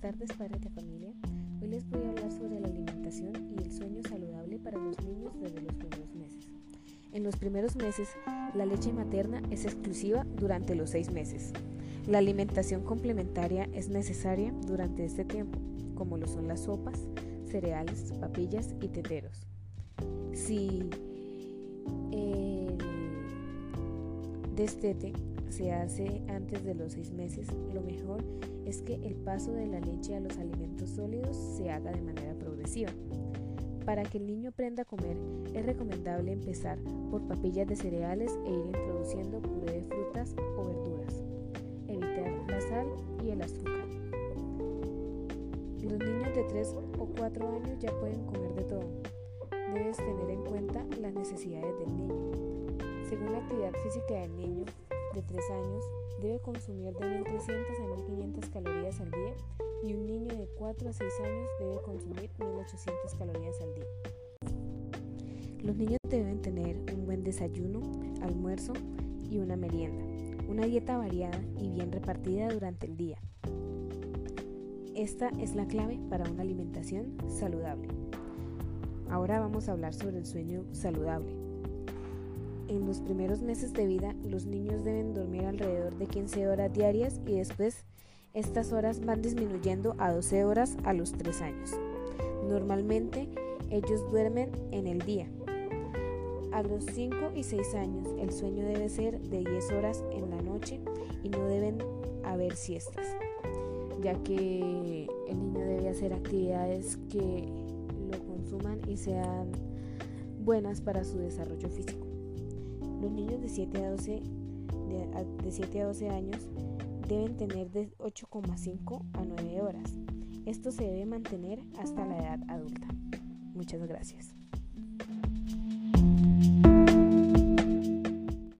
tardes, padres de familia. Hoy les voy a hablar sobre la alimentación y el sueño saludable para los niños desde los primeros meses. En los primeros meses, la leche materna es exclusiva durante los seis meses. La alimentación complementaria es necesaria durante este tiempo, como lo son las sopas, cereales, papillas y teteros. Si el destete se hace antes de los seis meses, lo mejor es que el paso de la leche a los alimentos sólidos se haga de manera progresiva. Para que el niño aprenda a comer, es recomendable empezar por papillas de cereales e ir introduciendo puré de frutas o verduras. Evitar la sal y el azúcar. Los niños de 3 o 4 años ya pueden comer de todo. Debes tener en cuenta las necesidades del niño. Según la actividad física del niño, de 3 años debe consumir de 1.300 a 1.500 calorías al día y un niño de 4 a 6 años debe consumir 1.800 calorías al día. Los niños deben tener un buen desayuno, almuerzo y una merienda, una dieta variada y bien repartida durante el día. Esta es la clave para una alimentación saludable. Ahora vamos a hablar sobre el sueño saludable. En los primeros meses de vida, los niños deben dormir alrededor de 15 horas diarias y después estas horas van disminuyendo a 12 horas a los 3 años. Normalmente ellos duermen en el día. A los 5 y 6 años el sueño debe ser de 10 horas en la noche y no deben haber siestas, ya que el niño debe hacer actividades que lo consuman y sean buenas para su desarrollo físico. Los niños de 7 a 12, de, 7 a 12 años deben tener de 8,5 a 9 horas. Esto se debe mantener hasta la edad adulta. Muchas gracias.